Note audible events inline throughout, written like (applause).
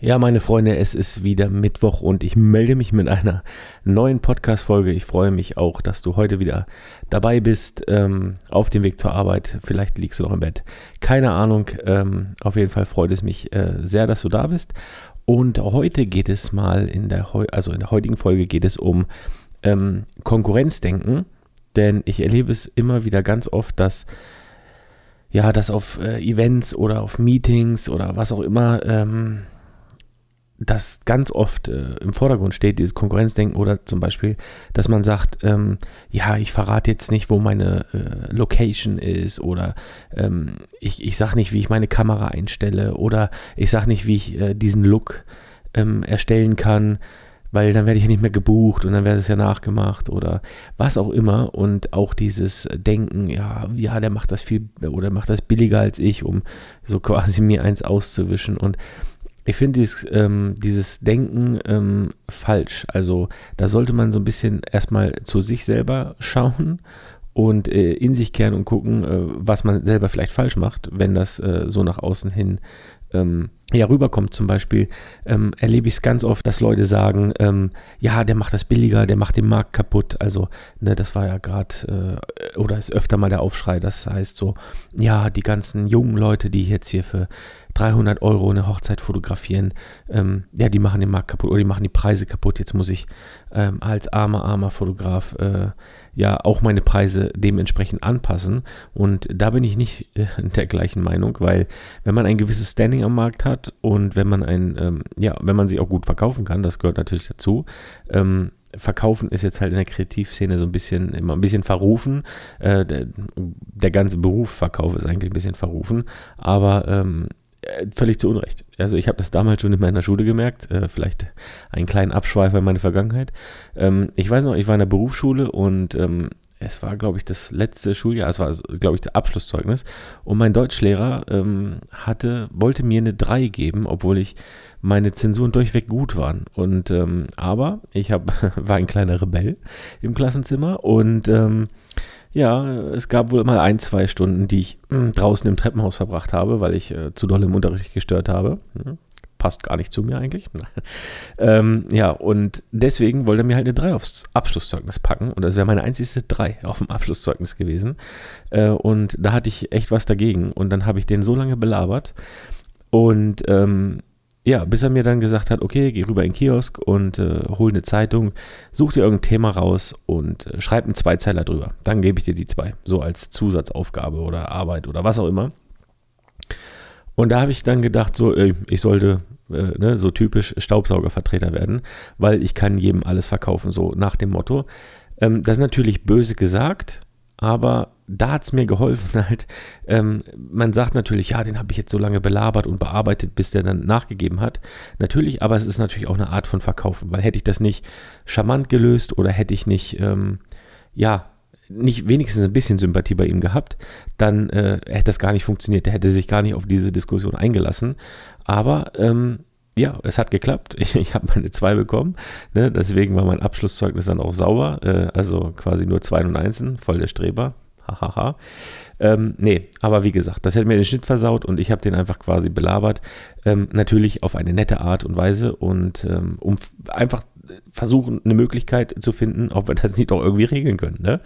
Ja, meine Freunde, es ist wieder Mittwoch und ich melde mich mit einer neuen Podcast-Folge. Ich freue mich auch, dass du heute wieder dabei bist, ähm, auf dem Weg zur Arbeit. Vielleicht liegst du noch im Bett. Keine Ahnung. Ähm, auf jeden Fall freut es mich äh, sehr, dass du da bist. Und heute geht es mal in der, also in der heutigen Folge geht es um ähm, Konkurrenzdenken. Denn ich erlebe es immer wieder ganz oft, dass ja, dass auf äh, Events oder auf Meetings oder was auch immer ähm, das ganz oft äh, im Vordergrund steht, dieses Konkurrenzdenken oder zum Beispiel, dass man sagt, ähm, ja, ich verrate jetzt nicht, wo meine äh, Location ist oder ähm, ich, ich sage nicht, wie ich meine Kamera einstelle oder ich sage nicht, wie ich äh, diesen Look ähm, erstellen kann, weil dann werde ich ja nicht mehr gebucht und dann werde es ja nachgemacht oder was auch immer. Und auch dieses Denken, ja, ja, der macht das viel oder macht das billiger als ich, um so (laughs) quasi mir eins auszuwischen. Und ich finde dieses, ähm, dieses Denken ähm, falsch. Also da sollte man so ein bisschen erstmal zu sich selber schauen und äh, in sich kehren und gucken, äh, was man selber vielleicht falsch macht, wenn das äh, so nach außen hin ähm, ja, rüberkommt. Zum Beispiel ähm, erlebe ich es ganz oft, dass Leute sagen, ähm, ja, der macht das billiger, der macht den Markt kaputt. Also, ne, das war ja gerade, äh, oder ist öfter mal der Aufschrei, das heißt so, ja, die ganzen jungen Leute, die jetzt hier für 300 Euro eine Hochzeit fotografieren, ähm, ja, die machen den Markt kaputt oder die machen die Preise kaputt. Jetzt muss ich ähm, als armer, armer Fotograf äh, ja auch meine Preise dementsprechend anpassen. Und da bin ich nicht äh, (laughs) der gleichen Meinung, weil wenn man ein gewisses Standing am Markt hat und wenn man ein, ähm, ja, wenn man sich auch gut verkaufen kann, das gehört natürlich dazu, ähm, Verkaufen ist jetzt halt in der Kreativszene so ein bisschen immer ein bisschen verrufen. Äh, der, der, ganze Beruf Verkauf ist eigentlich ein bisschen verrufen. Aber ähm, äh, völlig zu Unrecht. Also ich habe das damals schon in meiner Schule gemerkt, äh, vielleicht einen kleinen Abschweifer in meine Vergangenheit. Ähm, ich weiß noch, ich war in der Berufsschule und ähm, es war, glaube ich, das letzte Schuljahr, es war, glaube ich, das Abschlusszeugnis. Und mein Deutschlehrer ähm, hatte, wollte mir eine 3 geben, obwohl ich meine Zensuren durchweg gut waren. Und ähm, aber ich hab, (laughs) war ein kleiner Rebell im Klassenzimmer und ähm, ja, es gab wohl mal ein, zwei Stunden, die ich äh, draußen im Treppenhaus verbracht habe, weil ich äh, zu doll im Unterricht gestört habe. Hm, passt gar nicht zu mir eigentlich. (laughs) ähm, ja, und deswegen wollte er mir halt eine 3 aufs Abschlusszeugnis packen. Und das wäre meine einzigste 3 auf dem Abschlusszeugnis gewesen. Äh, und da hatte ich echt was dagegen. Und dann habe ich den so lange belabert. Und ähm, ja, bis er mir dann gesagt hat, okay, geh rüber in den Kiosk und äh, hol eine Zeitung, such dir irgendein Thema raus und äh, schreib einen Zweizeiler drüber. Dann gebe ich dir die zwei, so als Zusatzaufgabe oder Arbeit oder was auch immer. Und da habe ich dann gedacht, so, ich sollte äh, ne, so typisch Staubsaugervertreter werden, weil ich kann jedem alles verkaufen, so nach dem Motto. Ähm, das ist natürlich böse gesagt, aber da hat es mir geholfen (laughs) halt. Ähm, man sagt natürlich, ja, den habe ich jetzt so lange belabert und bearbeitet, bis der dann nachgegeben hat. Natürlich, aber es ist natürlich auch eine Art von Verkaufen, weil hätte ich das nicht charmant gelöst oder hätte ich nicht, ähm, ja, nicht wenigstens ein bisschen Sympathie bei ihm gehabt, dann äh, hätte das gar nicht funktioniert. Der hätte sich gar nicht auf diese Diskussion eingelassen. Aber ähm, ja, es hat geklappt. (laughs) Ich, ich habe meine 2 bekommen. Ne? Deswegen war mein Abschlusszeugnis dann auch sauber. Äh, also quasi nur 2 und 1, voll der Streber. Hahaha. ähm, nee, aber wie gesagt, das hätte mir den Schnitt versaut und ich habe den einfach quasi belabert. Ähm, natürlich auf eine nette Art und Weise und ähm, um einfach versuchen, eine Möglichkeit zu finden, ob wir das nicht auch irgendwie regeln können. Ne?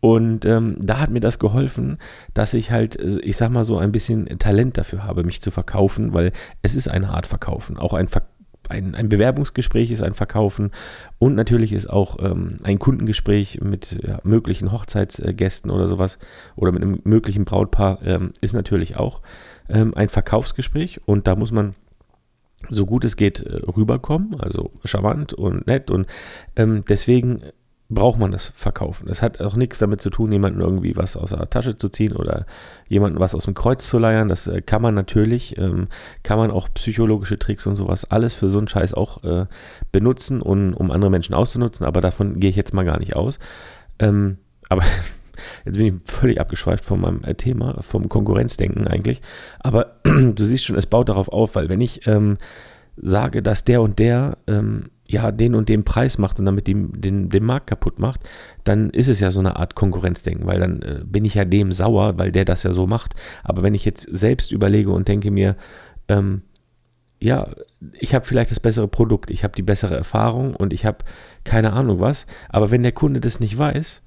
Und ähm, da hat mir das geholfen, dass ich halt, äh, ich sag mal so, ein bisschen Talent dafür habe, mich zu verkaufen, weil es ist eine Art Verkaufen. Auch ein, Ver ein, ein Bewerbungsgespräch ist ein Verkaufen. Und natürlich ist auch ähm, ein Kundengespräch mit ja, möglichen Hochzeitsgästen oder sowas oder mit einem möglichen Brautpaar ähm, ist natürlich auch ähm, ein Verkaufsgespräch. Und da muss man so gut es geht äh, rüberkommen, also charmant und nett. Und ähm, deswegen braucht man das Verkaufen. Es hat auch nichts damit zu tun, jemanden irgendwie was aus der Tasche zu ziehen oder jemanden was aus dem Kreuz zu leiern. Das äh, kann man natürlich, ähm, kann man auch psychologische Tricks und sowas alles für so einen Scheiß auch äh, benutzen, um, um andere Menschen auszunutzen, aber davon gehe ich jetzt mal gar nicht aus. Ähm, aber (laughs) jetzt bin ich völlig abgeschweift von meinem äh, Thema, vom Konkurrenzdenken eigentlich. Aber (clears throat) du siehst schon, es baut darauf auf, weil wenn ich ähm, sage, dass der und der ähm, ja den und den Preis macht und damit den, den, den Markt kaputt macht, dann ist es ja so eine Art Konkurrenzdenken, weil dann äh, bin ich ja dem sauer, weil der das ja so macht. Aber wenn ich jetzt selbst überlege und denke mir, ähm, ja, ich habe vielleicht das bessere Produkt, ich habe die bessere Erfahrung und ich habe keine Ahnung was. Aber wenn der Kunde das nicht weiß,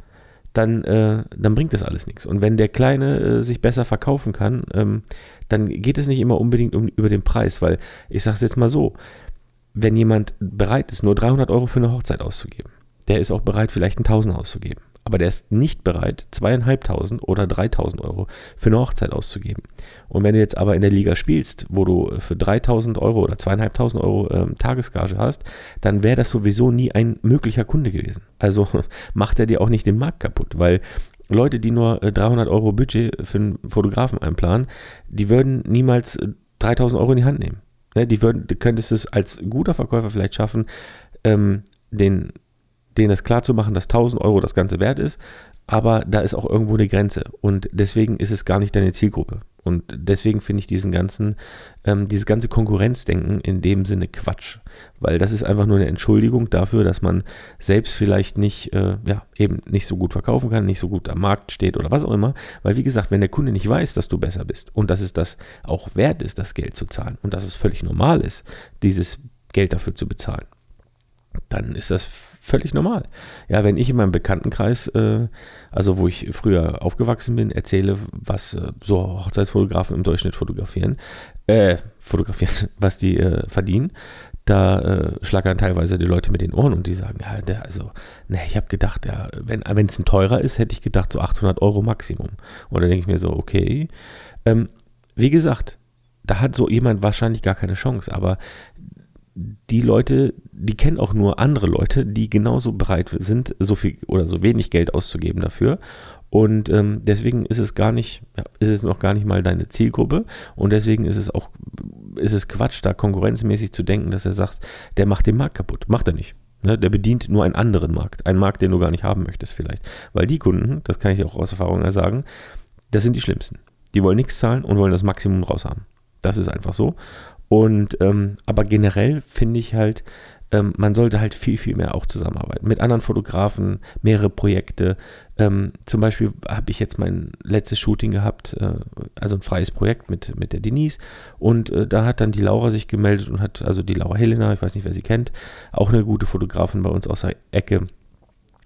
dann, äh, dann bringt das alles nichts. Und wenn der Kleine äh, sich besser verkaufen kann, ähm, dann geht es nicht immer unbedingt um, über den Preis, weil ich sage es jetzt mal so, wenn jemand bereit ist, nur 300 Euro für eine Hochzeit auszugeben, der ist auch bereit, vielleicht 1000 auszugeben aber der ist nicht bereit, zweieinhalbtausend oder 3000 Euro für eine Hochzeit auszugeben. Und wenn du jetzt aber in der Liga spielst, wo du für 3000 Euro oder zweieinhalbtausend Euro ähm, Tagesgage hast, dann wäre das sowieso nie ein möglicher Kunde gewesen. Also (laughs) macht er dir auch nicht den Markt kaputt, weil Leute, die nur 300 äh, Euro Budget für einen Fotografen einplanen, die würden niemals 3000 äh, Euro in die Hand nehmen. Ne, die würden, du könntest es als guter Verkäufer vielleicht schaffen, ähm, den denen das klar dass 1000 Euro das Ganze wert ist, aber da ist auch irgendwo eine Grenze und deswegen ist es gar nicht deine Zielgruppe. Und deswegen finde ich diesen ganzen, ähm, dieses ganze Konkurrenzdenken in dem Sinne Quatsch. Weil das ist einfach nur eine Entschuldigung dafür, dass man selbst vielleicht nicht, äh, ja, eben nicht so gut verkaufen kann, nicht so gut am Markt steht oder was auch immer. Weil wie gesagt, wenn der Kunde nicht weiß, dass du besser bist und dass es das auch wert ist, das Geld zu zahlen und dass es völlig normal ist, dieses Geld dafür zu bezahlen, dann ist das völlig normal. Ja, wenn ich in meinem Bekanntenkreis, äh, also wo ich früher aufgewachsen bin, erzähle, was äh, so Hochzeitsfotografen im Durchschnitt fotografieren, äh, fotografieren, (laughs) was die äh, verdienen, da äh, schlagern teilweise die Leute mit den Ohren und die sagen, ja, der, also, ne, ich habe gedacht, ja, wenn es ein teurer ist, hätte ich gedacht, so 800 Euro Maximum. Und dann denke ich mir so, okay. Ähm, wie gesagt, da hat so jemand wahrscheinlich gar keine Chance, aber die Leute, die kennen auch nur andere Leute, die genauso bereit sind, so viel oder so wenig Geld auszugeben dafür. Und ähm, deswegen ist es gar nicht, ist es noch gar nicht mal deine Zielgruppe. Und deswegen ist es auch, ist es Quatsch, da konkurrenzmäßig zu denken, dass er sagt, der macht den Markt kaputt. Macht er nicht. Ne? Der bedient nur einen anderen Markt. Einen Markt, den du gar nicht haben möchtest, vielleicht. Weil die Kunden, das kann ich auch aus Erfahrung sagen, das sind die schlimmsten. Die wollen nichts zahlen und wollen das Maximum raus haben. Das ist einfach so. Und ähm, aber generell finde ich halt, ähm, man sollte halt viel, viel mehr auch zusammenarbeiten. Mit anderen Fotografen, mehrere Projekte. Ähm, zum Beispiel habe ich jetzt mein letztes Shooting gehabt, äh, also ein freies Projekt mit, mit der Denise. Und äh, da hat dann die Laura sich gemeldet und hat, also die Laura Helena, ich weiß nicht, wer sie kennt, auch eine gute Fotografin bei uns aus der Ecke,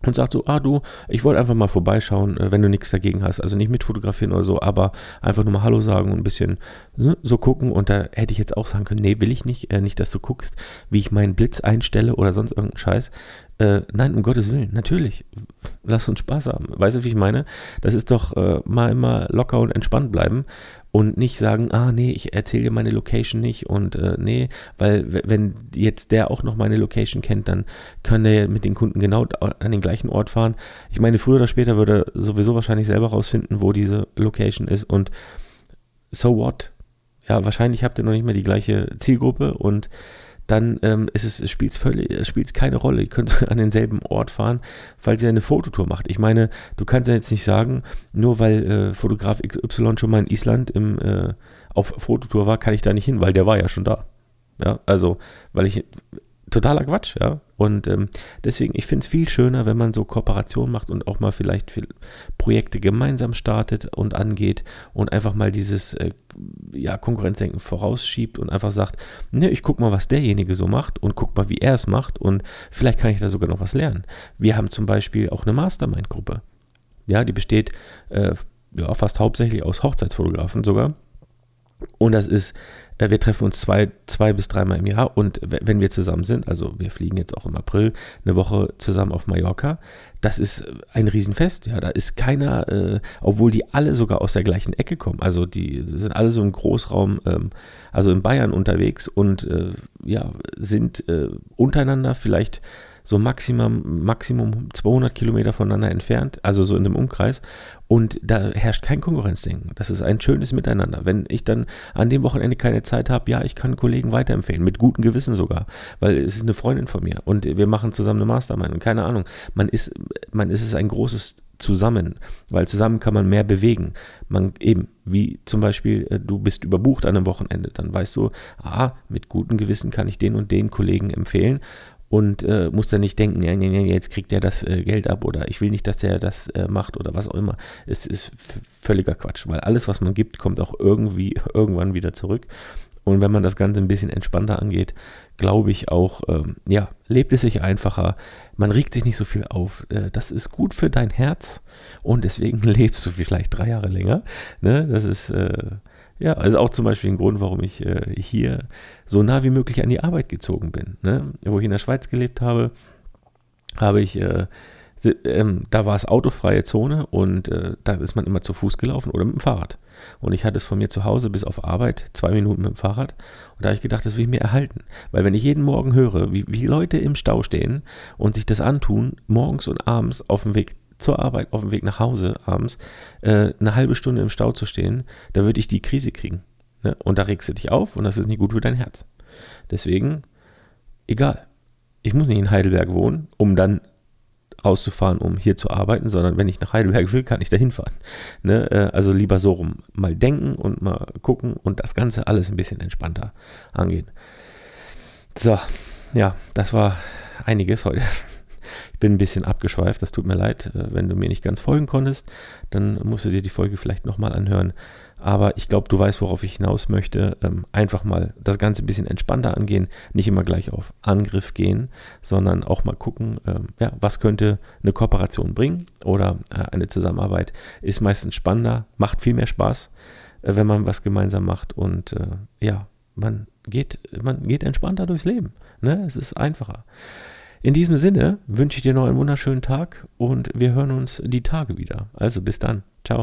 und sagt so, ah du, ich wollte einfach mal vorbeischauen, äh, wenn du nichts dagegen hast. Also nicht mitfotografieren oder so, aber einfach nur mal Hallo sagen und ein bisschen ne, so gucken. Und da hätte ich jetzt auch sagen können, nee, will ich nicht. Äh, nicht, dass du guckst, wie ich meinen Blitz einstelle oder sonst irgendeinen Scheiß. Äh, nein, um Gottes Willen, natürlich. Lass uns Spaß haben. Weißt du, wie ich meine? Das ist doch äh, mal immer locker und entspannt bleiben und nicht sagen, ah nee, ich erzähle dir meine Location nicht und äh, nee, weil wenn jetzt der auch noch meine Location kennt, dann kann der mit den Kunden genau an den gleichen Ort fahren. Ich meine, früher oder später würde er sowieso wahrscheinlich selber rausfinden, wo diese Location ist und so what? Ja, wahrscheinlich habt ihr noch nicht mehr die gleiche Zielgruppe und dann ähm, ist es, spielt es völlig, es spielt keine Rolle. Ihr könnt an denselben Ort fahren, falls ihr eine Fototour macht. Ich meine, du kannst ja jetzt nicht sagen, nur weil äh, Fotograf XY schon mal in Island im, äh, auf Fototour war, kann ich da nicht hin, weil der war ja schon da. Ja, also, weil ich totaler Quatsch, ja. Und ähm, deswegen, ich finde es viel schöner, wenn man so Kooperationen macht und auch mal vielleicht Projekte gemeinsam startet und angeht und einfach mal dieses äh, ja, Konkurrenzdenken vorausschiebt und einfach sagt, ne, ich guck mal, was derjenige so macht und guck mal, wie er es macht und vielleicht kann ich da sogar noch was lernen. Wir haben zum Beispiel auch eine Mastermind-Gruppe. Ja, die besteht äh, ja, fast hauptsächlich aus Hochzeitsfotografen sogar. Und das ist äh, wir treffen uns zwei, zwei bis dreimal im Jahr und wenn wir zusammen sind, also wir fliegen jetzt auch im April eine Woche zusammen auf Mallorca, das ist ein Riesenfest. Ja, da ist keiner, äh, obwohl die alle sogar aus der gleichen Ecke kommen. Also die sind alle so im Großraum, ähm, also in Bayern unterwegs und äh, ja, sind äh, untereinander vielleicht so Maximum, Maximum 200 Kilometer voneinander entfernt, also so in dem Umkreis. Und da herrscht kein Konkurrenzdenken. Das ist ein schönes Miteinander. Wenn ich dann an dem Wochenende keine Zeit habe, ja, ich kann Kollegen weiterempfehlen, mit gutem Gewissen sogar, weil es ist eine Freundin von mir und wir machen zusammen eine Mastermind und keine Ahnung. Man ist, man ist es ein großes zusammen, weil zusammen kann man mehr bewegen. Man eben, wie zum Beispiel, äh, du bist überbucht an einem Wochenende, dann weißt du, ah, mit gutem Gewissen kann ich den und den Kollegen empfehlen und äh, muss dann nicht denken, ja, ja, jetzt kriegt der das äh, Geld ab oder ich will nicht, dass der das äh, macht oder was auch immer. Es ist völliger Quatsch, weil alles, was man gibt, kommt auch irgendwie (laughs) irgendwann wieder zurück. Und wenn man das Ganze ein bisschen entspannter angeht, glaube ich auch, ähm, ja, lebt es sich einfacher. Man regt sich nicht so viel auf. Äh, das ist gut für dein Herz und deswegen (laughs) lebst du vielleicht drei Jahre länger. Ne? Das ist, äh, ja, also auch zum Beispiel ein Grund, warum ich äh, hier so nah wie möglich an die Arbeit gezogen bin. Ne? Wo ich in der Schweiz gelebt habe, habe ich äh, ähm, da war es autofreie Zone und äh, da ist man immer zu Fuß gelaufen oder mit dem Fahrrad. Und ich hatte es von mir zu Hause bis auf Arbeit zwei Minuten mit dem Fahrrad. Und da habe ich gedacht, das will ich mir erhalten. Weil wenn ich jeden Morgen höre, wie, wie Leute im Stau stehen und sich das antun, morgens und abends auf dem Weg zur Arbeit, auf dem Weg nach Hause abends, äh, eine halbe Stunde im Stau zu stehen, da würde ich die Krise kriegen. Ne? Und da regst du dich auf und das ist nicht gut für dein Herz. Deswegen, egal. Ich muss nicht in Heidelberg wohnen, um dann rauszufahren, um hier zu arbeiten, sondern wenn ich nach Heidelberg will, kann ich da hinfahren. Ne? Äh, also lieber so rum mal denken und mal gucken und das Ganze alles ein bisschen entspannter angehen. So, ja, das war einiges heute. Ich bin ein bisschen abgeschweift, das tut mir leid. Äh, wenn du mir nicht ganz folgen konntest, dann musst du dir die Folge vielleicht nochmal anhören. Aber ich glaube, du weißt, worauf ich hinaus möchte. Ähm, einfach mal das Ganze ein bisschen entspannter angehen, nicht immer gleich auf Angriff gehen, sondern auch mal gucken, ähm, ja, was könnte eine Kooperation bringen oder äh, eine Zusammenarbeit ist meistens spannender, macht viel mehr Spaß, äh, wenn man was gemeinsam macht und ja, man geht, man geht entspannter durchs Leben. Ne? Es ist einfacher. In diesem Sinne wünsche ich dir noch einen wunderschönen Tag und wir hören uns die Tage wieder. Also bis dann. Ciao.